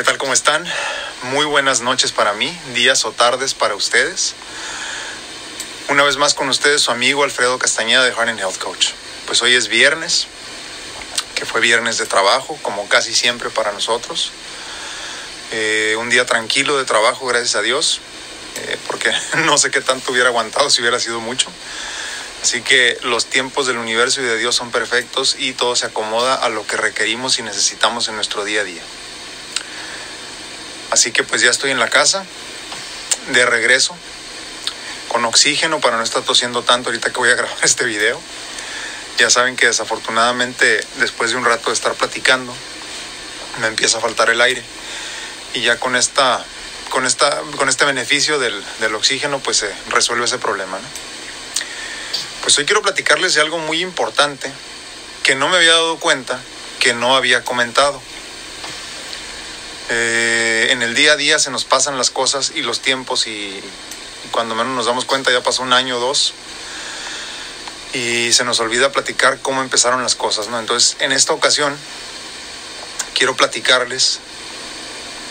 ¿Qué tal? ¿Cómo están? Muy buenas noches para mí, días o tardes para ustedes. Una vez más con ustedes su amigo Alfredo Castañeda de Heart and Health Coach. Pues hoy es viernes, que fue viernes de trabajo, como casi siempre para nosotros. Eh, un día tranquilo de trabajo, gracias a Dios, eh, porque no sé qué tanto hubiera aguantado si hubiera sido mucho. Así que los tiempos del universo y de Dios son perfectos y todo se acomoda a lo que requerimos y necesitamos en nuestro día a día. Así que pues ya estoy en la casa, de regreso, con oxígeno para no estar tosiendo tanto ahorita que voy a grabar este video. Ya saben que desafortunadamente después de un rato de estar platicando, me empieza a faltar el aire. Y ya con esta, con esta, con este beneficio del, del oxígeno, pues se resuelve ese problema. Pues hoy quiero platicarles de algo muy importante que no me había dado cuenta que no había comentado. Eh, en el día a día se nos pasan las cosas y los tiempos y cuando menos nos damos cuenta ya pasó un año o dos y se nos olvida platicar cómo empezaron las cosas, ¿no? Entonces, en esta ocasión quiero platicarles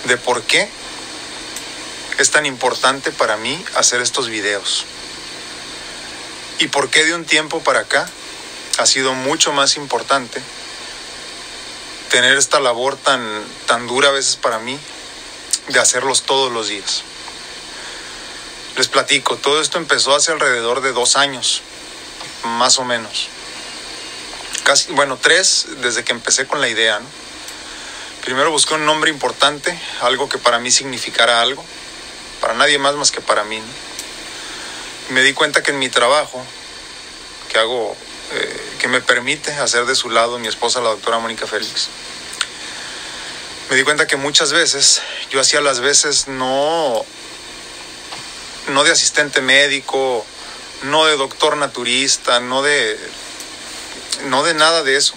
de por qué es tan importante para mí hacer estos videos y por qué de un tiempo para acá ha sido mucho más importante tener esta labor tan, tan dura a veces para mí de hacerlos todos los días. Les platico, todo esto empezó hace alrededor de dos años, más o menos. Casi, bueno, tres desde que empecé con la idea. ¿no? Primero busqué un nombre importante, algo que para mí significara algo, para nadie más más que para mí. ¿no? Me di cuenta que en mi trabajo, que hago, eh, que me permite hacer de su lado mi esposa, la doctora Mónica Félix, me di cuenta que muchas veces yo hacía las veces no no de asistente médico, no de doctor naturista, no de no de nada de eso.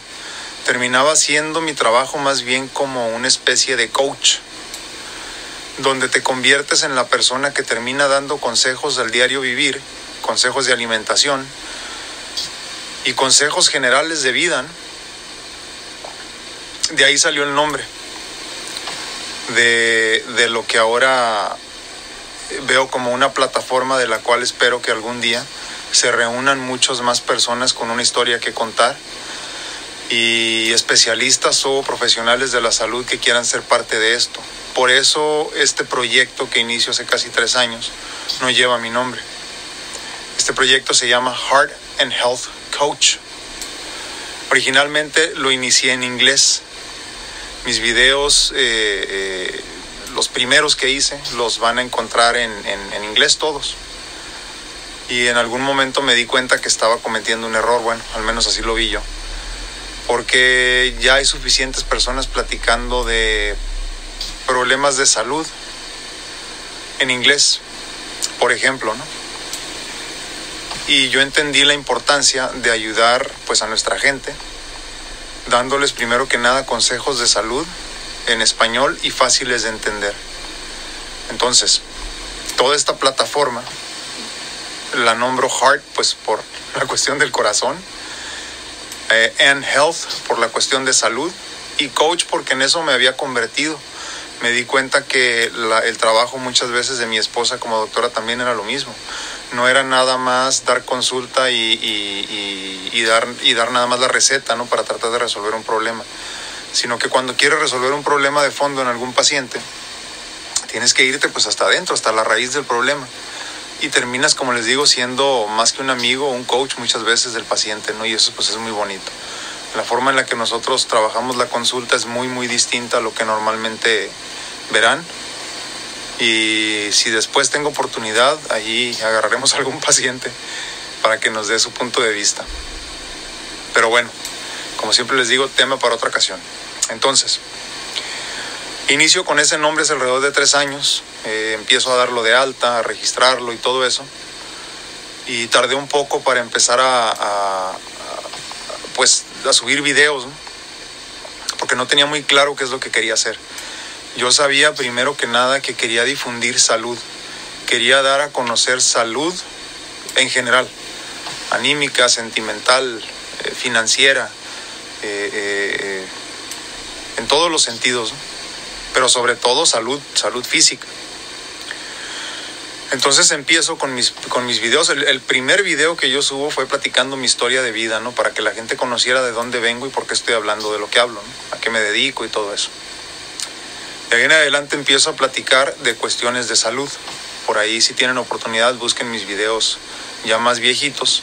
Terminaba haciendo mi trabajo más bien como una especie de coach, donde te conviertes en la persona que termina dando consejos del diario vivir, consejos de alimentación y consejos generales de vida. De ahí salió el nombre de, de lo que ahora veo como una plataforma de la cual espero que algún día se reúnan muchas más personas con una historia que contar y especialistas o profesionales de la salud que quieran ser parte de esto. Por eso este proyecto que inicio hace casi tres años no lleva mi nombre. Este proyecto se llama Heart and Health Coach. Originalmente lo inicié en inglés, mis videos, eh, eh, los primeros que hice, los van a encontrar en, en, en, inglés todos. Y en algún momento me di cuenta que estaba cometiendo un error, bueno, al menos así lo vi yo. Porque ya hay suficientes personas platicando de problemas de salud en inglés, por ejemplo, ¿no? Y yo entendí la importancia de ayudar pues a nuestra gente dándoles primero que nada consejos de salud en español y fáciles de entender. Entonces, toda esta plataforma la nombro Heart, pues por la cuestión del corazón, eh, and Health por la cuestión de salud, y Coach porque en eso me había convertido. Me di cuenta que el trabajo muchas veces de mi esposa como doctora también era lo mismo. No era nada más dar consulta y, dar nada más la receta ¿no? para tratar de resolver un problema, sino que cuando quieres resolver un problema de fondo en algún paciente, tienes que irte pues hasta adentro, hasta la raíz del problema y terminas, como les digo, siendo más que un amigo, un coach muchas veces del paciente, ¿no? Y eso pues es muy bonito. La forma en la que nosotros trabajamos la consulta es muy, muy distinta a lo que normalmente verán. Y si después tengo oportunidad, allí agarraremos a algún paciente para que nos dé su punto de vista. Pero bueno, como siempre les digo, tema para otra ocasión. Entonces, inicio con ese nombre hace alrededor de tres años. Eh, empiezo a darlo de alta, a registrarlo y todo eso. Y tardé un poco para empezar a, pues, a subir videos, porque no tenía muy claro qué es lo que quería hacer. Yo sabía primero que nada que quería difundir salud, quería dar a conocer salud en general, anímica, sentimental, eh, financiera, eh, eh, en todos los sentidos. ¿no? pero sobre todo salud, salud física. Entonces empiezo con mis, con mis videos. El, primer video que yo subo fue platicando mi historia de vida, ¿no? Para que la gente conociera de dónde vengo y por qué estoy hablando de lo que hablo, A qué me dedico y todo eso. De ahí en adelante empiezo a platicar de cuestiones de salud. Por ahí si tienen oportunidad busquen mis videos ya más viejitos.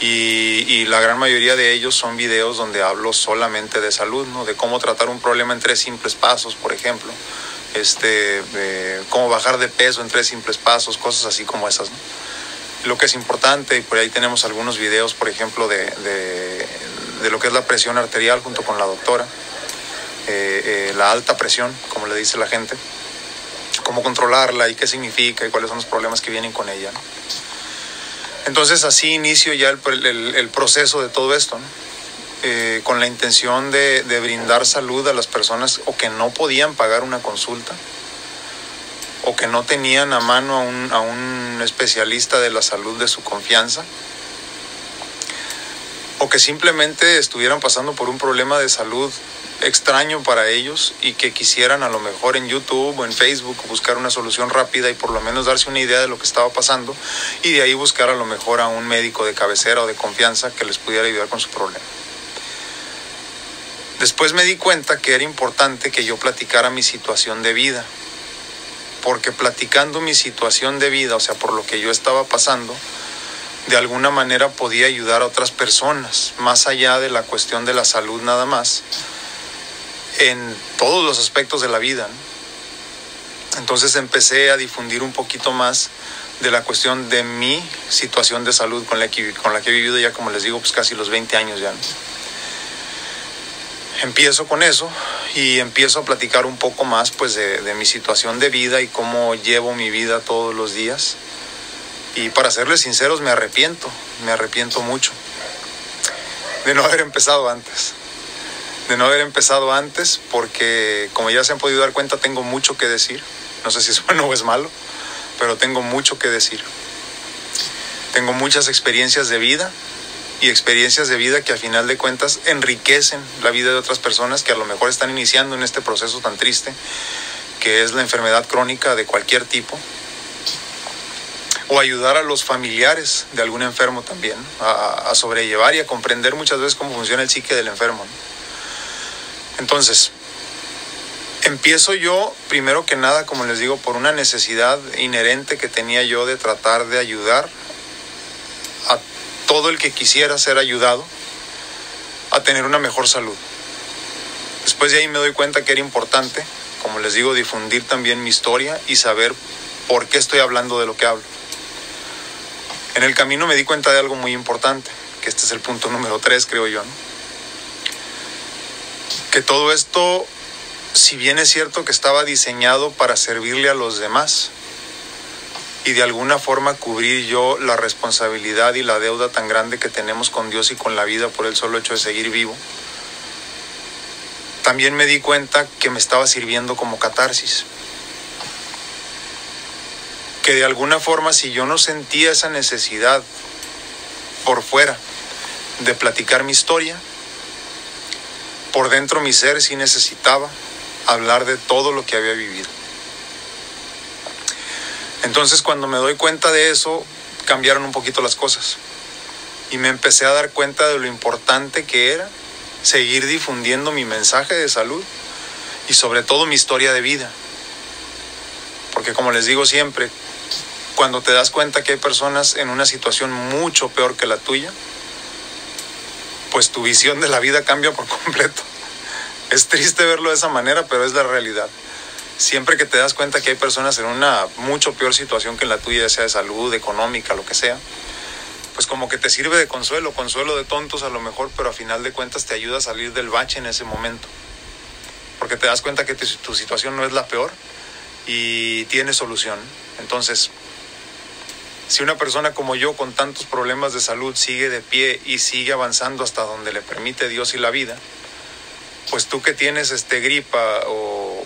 Y, la gran mayoría de ellos son videos donde hablo solamente de salud, ¿no? De cómo tratar un problema en tres simples pasos, por ejemplo este, cómo bajar de peso en tres simples pasos, cosas así como esas. Lo que es importante, y por ahí tenemos algunos videos, por ejemplo, de, lo que es la presión arterial junto con la doctora, eh, eh, la alta presión, como le dice la gente, cómo controlarla y qué significa y cuáles son los problemas que vienen con ella. Entonces así inicio ya el, proceso de todo esto. Eh, con la intención de, brindar salud a las personas o que no podían pagar una consulta o que no tenían a mano a un especialista de la salud de su confianza o que simplemente estuvieran pasando por un problema de salud extraño para ellos y que quisieran a lo mejor en YouTube o en Facebook buscar una solución rápida y por lo menos darse una idea de lo que estaba pasando y de ahí buscar a lo mejor a un médico de cabecera o de confianza que les pudiera ayudar con su problema. Después me di cuenta que era importante que yo platicara mi situación de vida, porque platicando mi situación de vida, o sea, por lo que yo estaba pasando, de alguna manera podía ayudar a otras personas, más allá de la cuestión de la salud nada más, en todos los aspectos de la vida. Entonces empecé a difundir un poquito más de la cuestión de mi situación de salud con la que, con la que he vivido ya, como les digo, pues casi los 20 años ya empiezo con eso y empiezo a platicar un poco más pues de, mi situación de vida y cómo llevo mi vida todos los días. Y para serles sinceros me arrepiento, me arrepiento mucho de no haber empezado antes. De no haber empezado antes porque como ya se han podido dar cuenta tengo mucho que decir. No sé si es bueno o es malo, pero tengo mucho que decir. Tengo muchas experiencias de vida y experiencias de vida que a final de cuentas enriquecen la vida de otras personas que a lo mejor están iniciando en este proceso tan triste que es la enfermedad crónica de cualquier tipo o ayudar a los familiares de algún enfermo también a, sobrellevar y a comprender muchas veces cómo funciona el psique del enfermo. Entonces, empiezo yo, primero que nada, como les digo, por una necesidad inherente que tenía yo de tratar de ayudar a todo el que quisiera ser ayudado a tener una mejor salud. Después de ahí me doy cuenta que era importante, como les digo, difundir también mi historia y saber por qué estoy hablando de lo que hablo. En el camino me di cuenta de algo muy importante, que este es el punto número tres, creo yo, que todo esto, si bien es cierto que estaba diseñado para servirle a los demás, y de alguna forma cubrir yo la responsabilidad y la deuda tan grande que tenemos con Dios y con la vida por el solo hecho de seguir vivo, también me di cuenta que me estaba sirviendo como catarsis. Que de alguna forma si yo no sentía esa necesidad por fuera de platicar mi historia, por dentro mi ser sí necesitaba hablar de todo lo que había vivido. Entonces cuando me doy cuenta de eso, cambiaron un poquito las cosas. Y me empecé a dar cuenta de lo importante que era seguir difundiendo mi mensaje de salud y sobre todo mi historia de vida. Porque como les digo siempre, cuando te das cuenta que hay personas en una situación mucho peor que la tuya, pues tu visión de la vida cambia por completo. Es triste verlo de esa manera, pero es la realidad siempre que te das cuenta que hay personas en una mucho peor situación que la tuya, sea de salud, económica, lo que sea, pues como que te sirve de consuelo, consuelo de tontos a lo mejor, pero a final de cuentas te ayuda a salir del bache en ese momento. Porque te das cuenta que tu situación no es la peor y tiene solución. Entonces, si una persona como yo con tantos problemas de salud sigue de pie y sigue avanzando hasta donde le permite Dios y la vida, pues tú que tienes este gripa o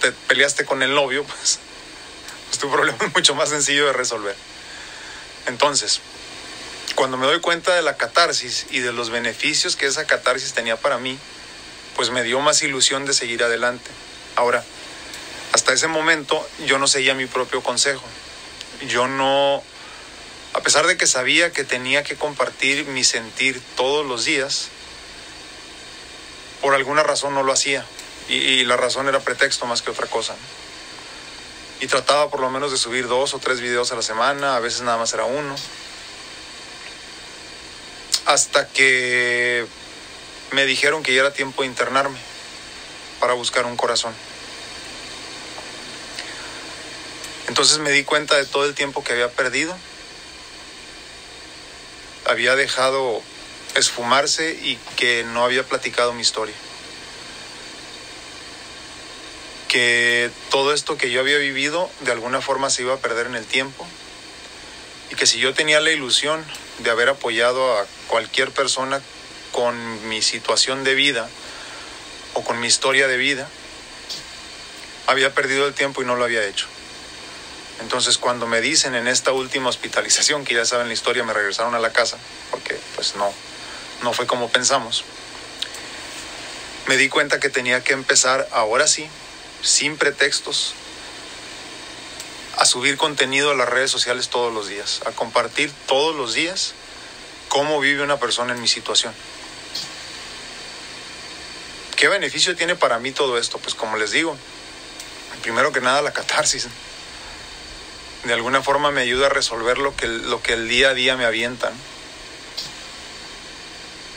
te peleaste con el novio, pues, pues, tu problema es mucho más sencillo de resolver. Entonces, cuando me doy cuenta de la catarsis y de los beneficios que esa catarsis tenía para mí, pues me dio más ilusión de seguir adelante. Ahora, hasta ese momento yo no seguía mi propio consejo. Yo no, a pesar de que sabía que tenía que compartir mi sentir todos los días, por alguna razón no lo hacía. Y, la razón era pretexto más que otra cosa. Y trataba por lo menos de subir dos o tres videos a la semana, a veces nada más era uno. Hasta que me dijeron que ya era tiempo de internarme para buscar un corazón. Entonces me di cuenta de todo el tiempo que había perdido. Había dejado esfumarse y que no había platicado mi historia. Que todo esto que yo había vivido de alguna forma se iba a perder en el tiempo. Y que si yo tenía la ilusión de haber apoyado a cualquier persona con mi situación de vida o con mi historia de vida, había perdido el tiempo y no lo había hecho. Entonces cuando me dicen en esta última hospitalización, que ya saben la historia, me regresaron a la casa, porque pues no, no fue como pensamos, me di cuenta que tenía que empezar ahora sí, sin pretextos, a subir contenido a las redes sociales todos los días, a compartir todos los días cómo vive una persona en mi situación. ¿Qué beneficio tiene para mí todo esto? Pues como les digo, primero que nada la catarsis de alguna forma me ayuda a resolver lo que, lo que el día a día me avientan.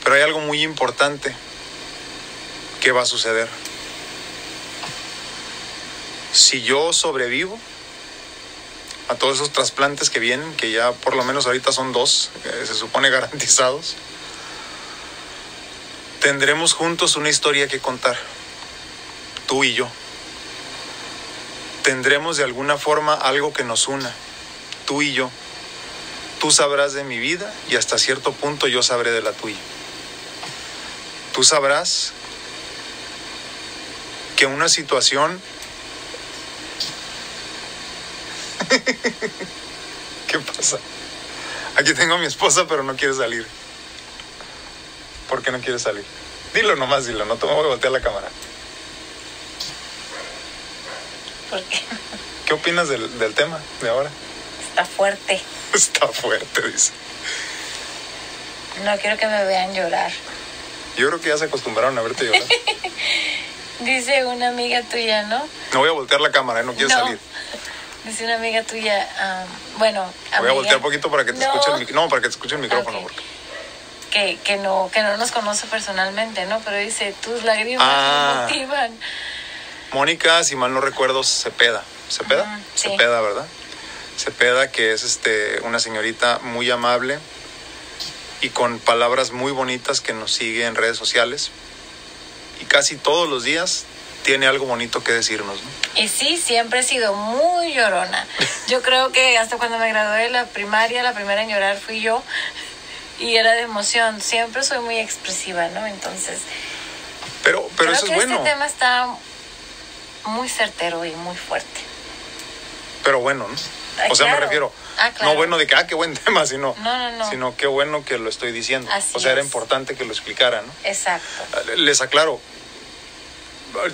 Pero hay algo muy importante que va a suceder. Si yo sobrevivo a todos esos trasplantes que vienen, que ya por lo menos ahorita son dos, se supone garantizados, tendremos juntos una historia que contar, tú y yo tendremos de alguna forma algo que nos una, tú y yo. Tú sabrás de mi vida y hasta cierto punto yo sabré de la tuya. Tú sabrás que una situación... ¿Qué pasa? Aquí tengo a mi esposa, pero no quiere salir. ¿Por qué no quiere salir? Dilo nomás, dilo, no te voy a la cámara. ¿Por qué? ¿Qué opinas del, del tema de ahora? Está fuerte. Está fuerte, dice. No quiero que me vean llorar. Yo creo que ya se acostumbraron a verte llorar. Dice una amiga tuya, ¿no? No voy a voltear la cámara, ¿eh? no quiero No. salir. Dice una amiga tuya, am, bueno, Voy a amiga, voltear un poquito para que te No. escuche el mic- No, para que te escuche el micrófono. Porque- que, que no que no nos conoce personalmente, ¿no? Pero dice, tus lágrimas Ah. me motivan. Mónica, si mal no recuerdo, Cepeda. ¿Cepeda? Ujú, sí. Cepeda, ¿verdad? Cepeda, que es este, una señorita muy amable y con palabras muy bonitas que nos sigue en redes sociales. Y casi todos los días tiene algo bonito que decirnos. ¿no? Y sí, siempre he sido muy llorona. Yo creo que hasta cuando me gradué de la primaria, la primera en llorar fui yo. Y era de emoción. Siempre soy muy expresiva, ¿no? Entonces, Pero, pero creo eso es que bueno. este tema está muy certero y muy fuerte. Pero bueno, ¿no? Ay, O sea, me refiero, Ah, claro. no bueno de que, ah, qué buen tema, sino, No, no, no. sino qué bueno que lo estoy diciendo. Así o sea, era importante que lo explicara, ¿no? Exacto. Les aclaro,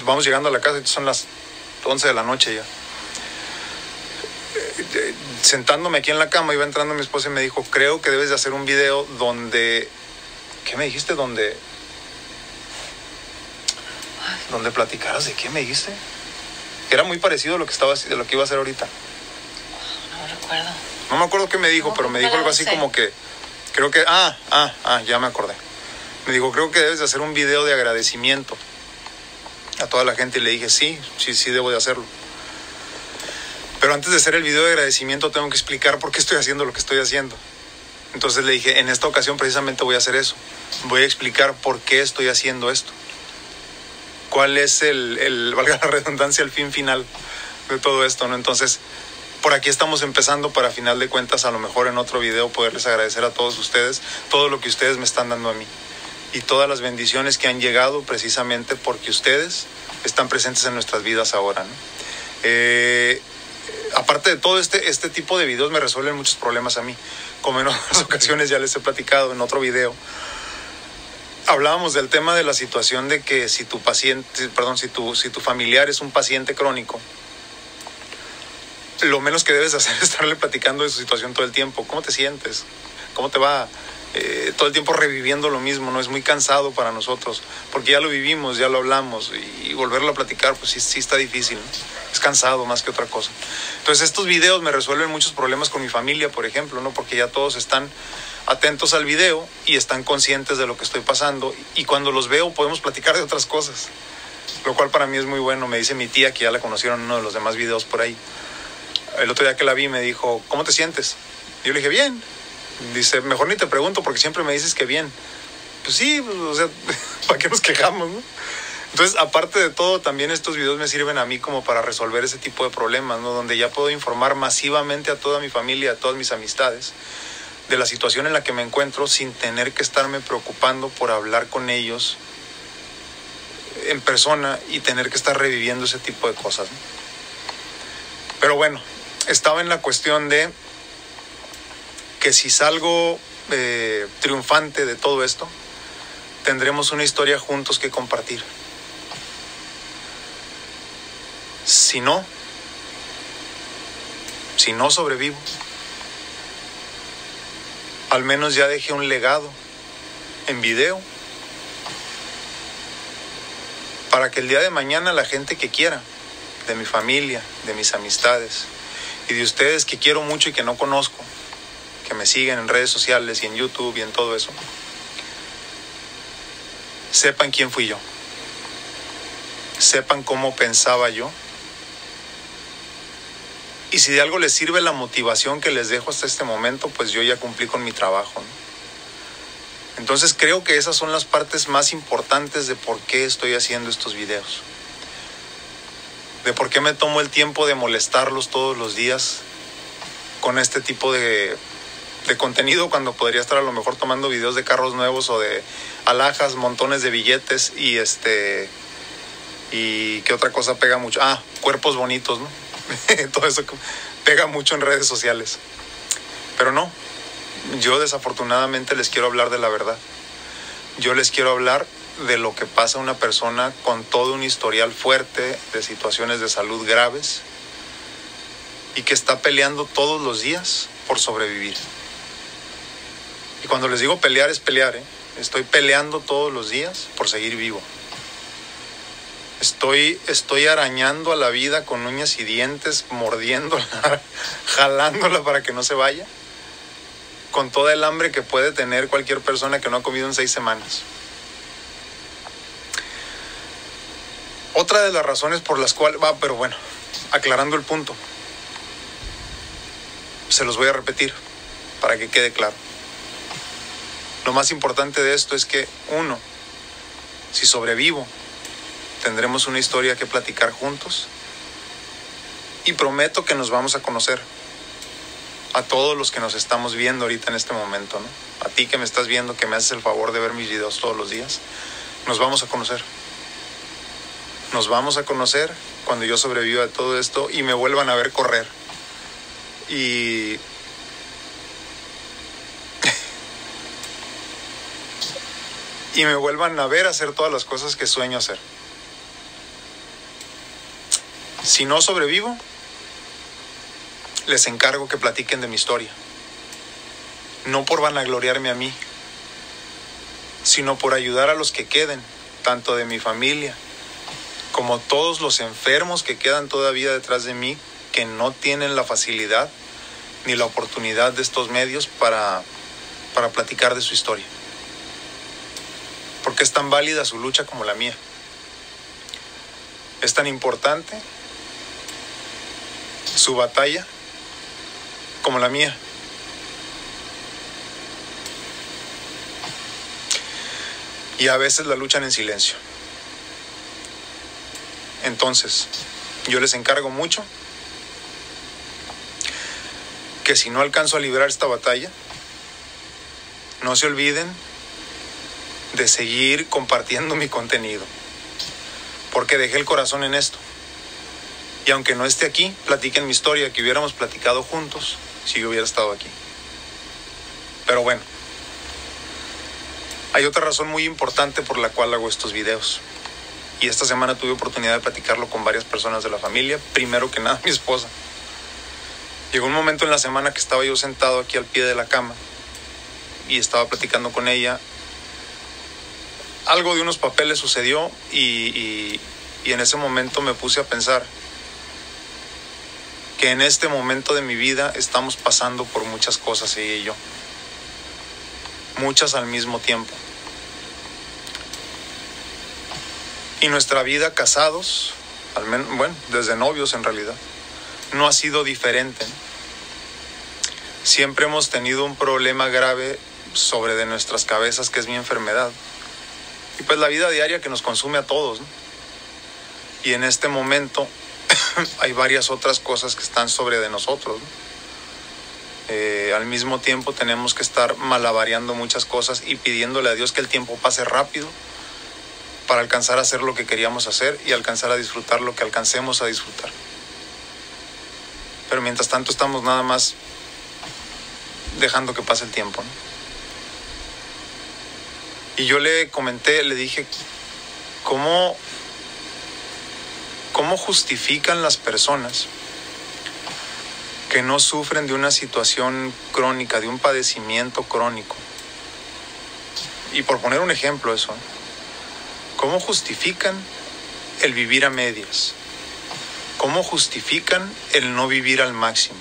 vamos llegando a la casa, son las 11 de la noche ya. Eh, eh, Sentándome aquí en la cama, iba entrando mi esposa y me dijo, creo que debes de hacer un video donde, ¿qué me dijiste? Donde, donde platicaras de qué me dijiste. Era muy parecido a lo que estaba, de lo que iba a hacer ahorita. No recuerdo. No me acuerdo qué me dijo, No, pero me dijo algo así como que, creo que, ah, ah, ah, ya me acordé. Me dijo, creo que debes de hacer un video de agradecimiento a toda la gente y le dije, sí, sí, sí, debo de hacerlo. Pero antes de hacer el video de agradecimiento tengo que explicar por qué estoy haciendo lo que estoy haciendo. Entonces le dije, en esta ocasión precisamente voy a hacer eso. Voy a explicar por qué estoy haciendo esto. ¿Cuál es el, el valga la redundancia, el fin final de todo esto? ¿no? Entonces, por aquí estamos empezando para final de cuentas, a lo mejor en otro video poderles agradecer a todos ustedes todo lo que ustedes me están dando a mí y todas las bendiciones que han llegado precisamente porque ustedes están presentes en nuestras vidas ahora. ¿no? Eh, aparte de todo este, este tipo de videos me resuelven muchos problemas a mí, como en otras ocasiones ya les he platicado en otro video. Hablábamos del tema de la situación de que si tu paciente, perdón, si tu, si tu familiar es un paciente crónico, lo menos que debes hacer es estarle platicando de su situación todo el tiempo. ¿Cómo te sientes? ¿Cómo te va? Eh, todo el tiempo reviviendo lo mismo, ¿no? Es muy cansado para nosotros, porque ya lo vivimos, ya lo hablamos, y, volverlo a platicar, pues sí, sí está difícil, Es cansado más que otra cosa. Entonces estos videos me resuelven muchos problemas con mi familia, por ejemplo, ¿no? Porque ya todos están atentos al video y están conscientes de lo que estoy pasando, y cuando los veo podemos platicar de otras cosas, lo cual para mí es muy bueno. Me dice mi tía, que ya la conocieron en uno de los demás videos por ahí. El otro día que la vi me dijo, ¿cómo te sientes? Y yo le dije, bien dice, mejor ni te pregunto porque siempre me dices que bien. Pues sí, pues, o sea, ¿para qué nos quejamos? Entonces, aparte de todo, también estos videos me sirven a mí como para resolver ese tipo de problemas, ¿no? Donde ya puedo informar masivamente a toda mi familia, a todas mis amistades, de la situación en la que me encuentro sin tener que estarme preocupando por hablar con ellos en persona y tener que estar reviviendo ese tipo de cosas. Pero bueno, estaba en la cuestión de que si salgo eh, triunfante de todo esto, tendremos una historia juntos que compartir. Si no, si no sobrevivo, al menos ya dejé un legado en video para que el día de mañana la gente que quiera, de mi familia, de mis amistades y de ustedes que quiero mucho y que no conozco, que me siguen en redes sociales y en YouTube y en todo eso, sepan quién fui yo, sepan cómo pensaba yo. Y si de algo les sirve la motivación que les dejo hasta este momento, pues yo ya cumplí con mi trabajo. Entonces creo que esas son las partes más importantes de por qué estoy haciendo estos videos. De por qué me tomo el tiempo de molestarlos todos los días con este tipo de de contenido cuando podría estar a lo mejor tomando videos de carros nuevos o de alhajas, montones de billetes y este y qué otra cosa pega mucho. Ah, cuerpos bonitos, ¿no? Todo eso pega mucho en redes sociales. Pero no, yo desafortunadamente les quiero hablar de la verdad. Yo les quiero hablar de lo que pasa a una persona con todo un historial fuerte de situaciones de salud graves y que está peleando todos los días por sobrevivir. Y cuando les digo pelear es pelear, ¿eh? Estoy peleando todos los días por seguir vivo. Estoy, estoy arañando a la vida con uñas y dientes, mordiéndola, jalándola para que no se vaya, con toda el hambre que puede tener cualquier persona que no ha comido en seis semanas. Otra de las razones por las cuales, va, pero bueno, aclarando el punto, se los voy a repetir para que quede claro. Lo más importante de esto es que, uno, si sobrevivo, tendremos una historia que platicar juntos y prometo que nos vamos a conocer a todos los que nos estamos viendo ahorita en este momento, ¿no? A ti que me estás viendo, que me haces el favor de ver mis videos todos los días, nos vamos a conocer. Nos vamos a conocer cuando yo sobreviva a todo esto y me vuelvan a ver correr. Y y me vuelvan a ver hacer todas las cosas que sueño hacer. Si no sobrevivo, les encargo que platiquen de mi historia. No por vanagloriarme a mí, sino por ayudar a los que queden, tanto de mi familia como todos los enfermos que quedan todavía detrás de mí, que no tienen la facilidad ni la oportunidad de estos medios para, para platicar de su historia porque es tan válida su lucha como la mía. Es tan importante su batalla como la mía. Y a veces la luchan en silencio. Entonces, yo les encargo mucho que si no alcanzo a librar esta batalla, no se olviden de seguir compartiendo mi contenido. Porque dejé el corazón en esto. Y aunque no esté aquí, platiquen mi historia que hubiéramos platicado juntos si yo hubiera estado aquí. Pero bueno, Hay otra razón muy importante por la cual hago estos videos. Y esta semana tuve oportunidad de platicarlo con varias personas de la familia. Primero que nada, mi esposa. Llegó un momento en la semana que estaba yo sentado aquí al pie de la cama y estaba platicando con ella. Algo de unos papeles sucedió y, y, en ese momento me puse a pensar que en este momento de mi vida estamos pasando por muchas cosas ella y yo. Muchas al mismo tiempo. Y nuestra vida casados, al menos, bueno, desde novios en realidad, no ha sido diferente. Siempre hemos tenido un problema grave sobre de nuestras cabezas que es mi enfermedad. Y pues la vida diaria que nos consume a todos. ¿no? Y en este momento hay varias otras cosas que están sobre de nosotros. ¿no? Eh, al mismo tiempo tenemos que estar malabareando muchas cosas y pidiéndole a Dios que el tiempo pase rápido para alcanzar a hacer lo que queríamos hacer y alcanzar a disfrutar lo que alcancemos a disfrutar. Pero mientras tanto estamos nada más dejando que pase el tiempo. Y yo le comenté, le dije, ¿cómo, ¿cómo justifican las personas que no sufren de una situación crónica, de un padecimiento crónico? Y por poner un ejemplo eso, ¿cómo justifican el vivir a medias? ¿Cómo justifican el no vivir al máximo?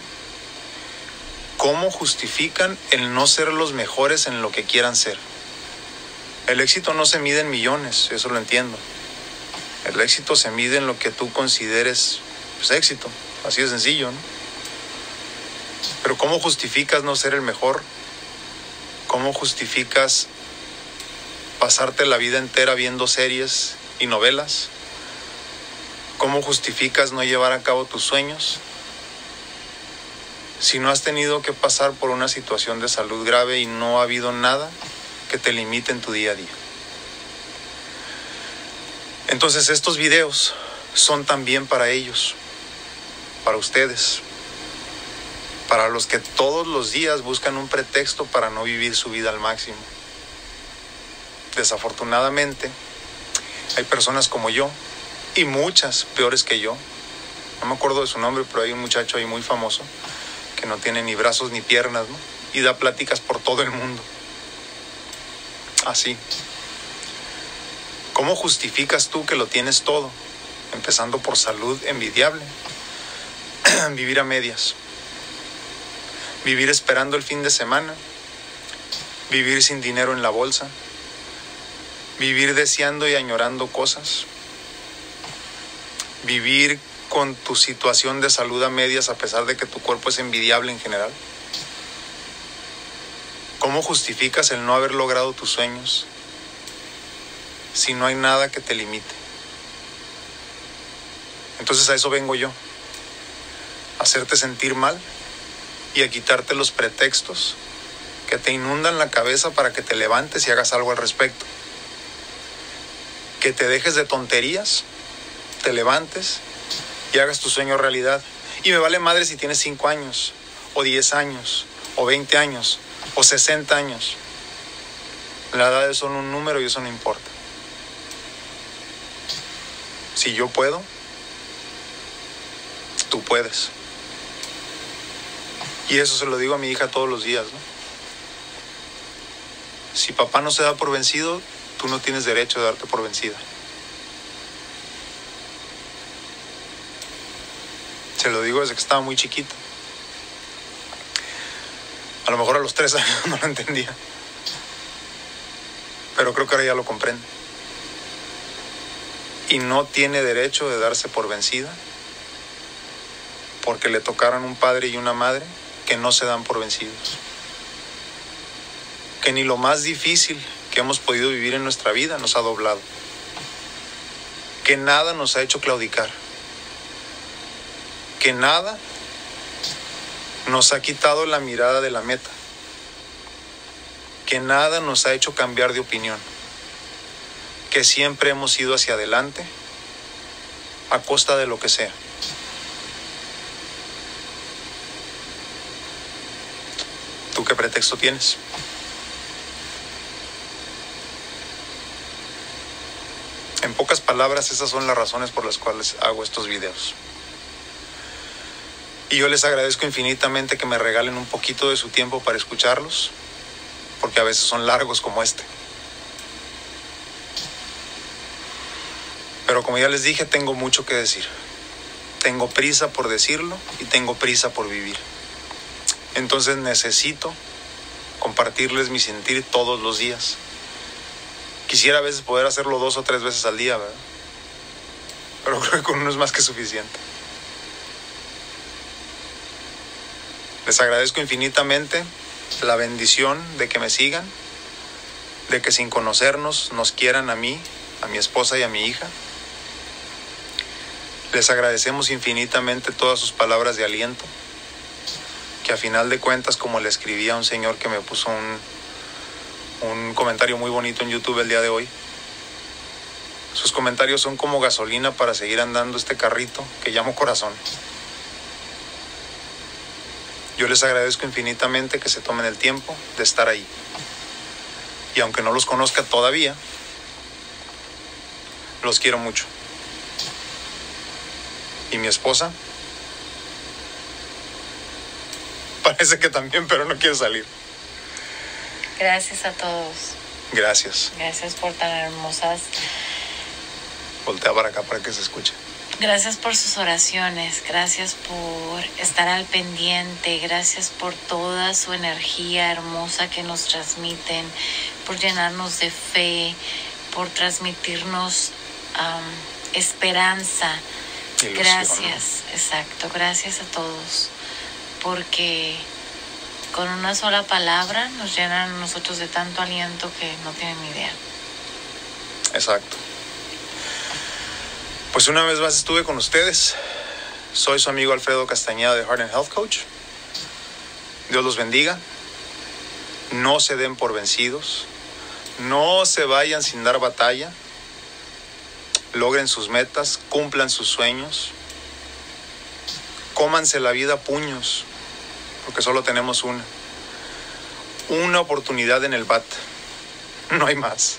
¿Cómo justifican el no ser los mejores en lo que quieran ser? El éxito no se mide en millones, eso lo entiendo. El éxito se mide en lo que tú consideres pues, éxito, así de sencillo, ¿no? Pero ¿cómo justificas no ser el mejor? ¿Cómo justificas pasarte la vida entera viendo series y novelas? ¿Cómo justificas no llevar a cabo tus sueños? Si no has tenido que pasar por una situación de salud grave y no ha habido nada que te limite en tu día a día. Entonces estos videos son también para ellos, para ustedes, para los que todos los días buscan un pretexto para no vivir su vida al máximo. Desafortunadamente, hay personas como yo y muchas peores que yo. No me acuerdo de su nombre, pero hay un muchacho ahí muy famoso que no tiene ni brazos ni piernas. Y da pláticas por todo el mundo. Así. ¿Cómo justificas tú que lo tienes todo? Empezando por salud envidiable. Vivir a medias. Vivir esperando el fin de semana. Vivir sin dinero en la bolsa. Vivir deseando y añorando cosas. Vivir con tu situación de salud a medias a pesar de que tu cuerpo es envidiable en general. ¿Cómo justificas el no haber logrado tus sueños si no hay nada que te limite? Entonces a eso vengo yo, a hacerte sentir mal y a quitarte los pretextos que te inundan la cabeza para que te levantes y hagas algo al respecto. Que te dejes de tonterías, te levantes y hagas tu sueño realidad. Y me vale madre si tienes 5 años, o 10 años, o 20 años, o 60 años. La edad es solo un número y eso no importa. Si yo puedo, tú puedes. Y eso se lo digo a mi hija todos los días. ¿no? Si papá no se da por vencido, tú no tienes derecho de darte por vencida. Se lo digo desde que estaba muy chiquita. A lo mejor a los tres años no lo entendía. Pero creo que ahora ya lo comprende. Y no tiene derecho de darse por vencida porque le tocaron un padre y una madre que no se dan por vencidos. Que ni lo más difícil que hemos podido vivir en nuestra vida nos ha doblado. Que nada nos ha hecho claudicar. Que nada nos ha quitado la mirada de la meta, que nada nos ha hecho cambiar de opinión, que siempre hemos ido hacia adelante a costa de lo que sea. ¿Tú qué pretexto tienes? En pocas palabras, esas son las razones por las cuales hago estos videos. Y yo les agradezco infinitamente que me regalen un poquito de su tiempo para escucharlos, porque a veces son largos como este. Pero como ya les dije, tengo mucho que decir. Tengo prisa por decirlo y tengo prisa por vivir. Entonces necesito compartirles mi sentir todos los días. Quisiera a veces poder hacerlo dos o tres veces al día, ¿verdad? Pero creo que con uno es más que suficiente. Les agradezco infinitamente la bendición de que me sigan, de que sin conocernos nos quieran a mí, a mi esposa y a mi hija. Les agradecemos infinitamente todas sus palabras de aliento, que a final de cuentas, como le escribí a un señor que me puso un, un comentario muy bonito en YouTube el día de hoy, sus comentarios son como gasolina para seguir andando este carrito que llamo corazón. Yo les agradezco infinitamente que se tomen el tiempo de estar ahí. Y aunque no los conozca todavía, los quiero mucho y mi esposa. Parece que también, pero no quiere salir. Gracias a todos. Gracias. Gracias por tan hermosas. Voltea para acá para que se escuche. Gracias por sus oraciones, gracias por estar al pendiente, gracias por toda su energía hermosa que nos transmiten, por llenarnos de fe, por transmitirnos esperanza, Gracias, exacto, gracias a todos, porque con una sola palabra nos llenan a nosotros de tanto aliento que no tienen ni idea. Exacto. Pues una vez más estuve con ustedes. Soy su amigo Alfredo Castañeda de Heart and Health Coach. Dios los bendiga. No se den por vencidos. No se vayan sin dar batalla logren sus metas, cumplan sus sueños, cómanse la vida a puños, porque solo tenemos una. Una oportunidad en el BAT, no hay más.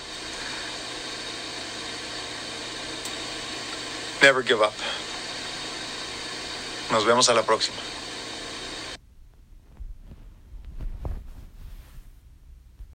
Never give up. Nos vemos a la próxima.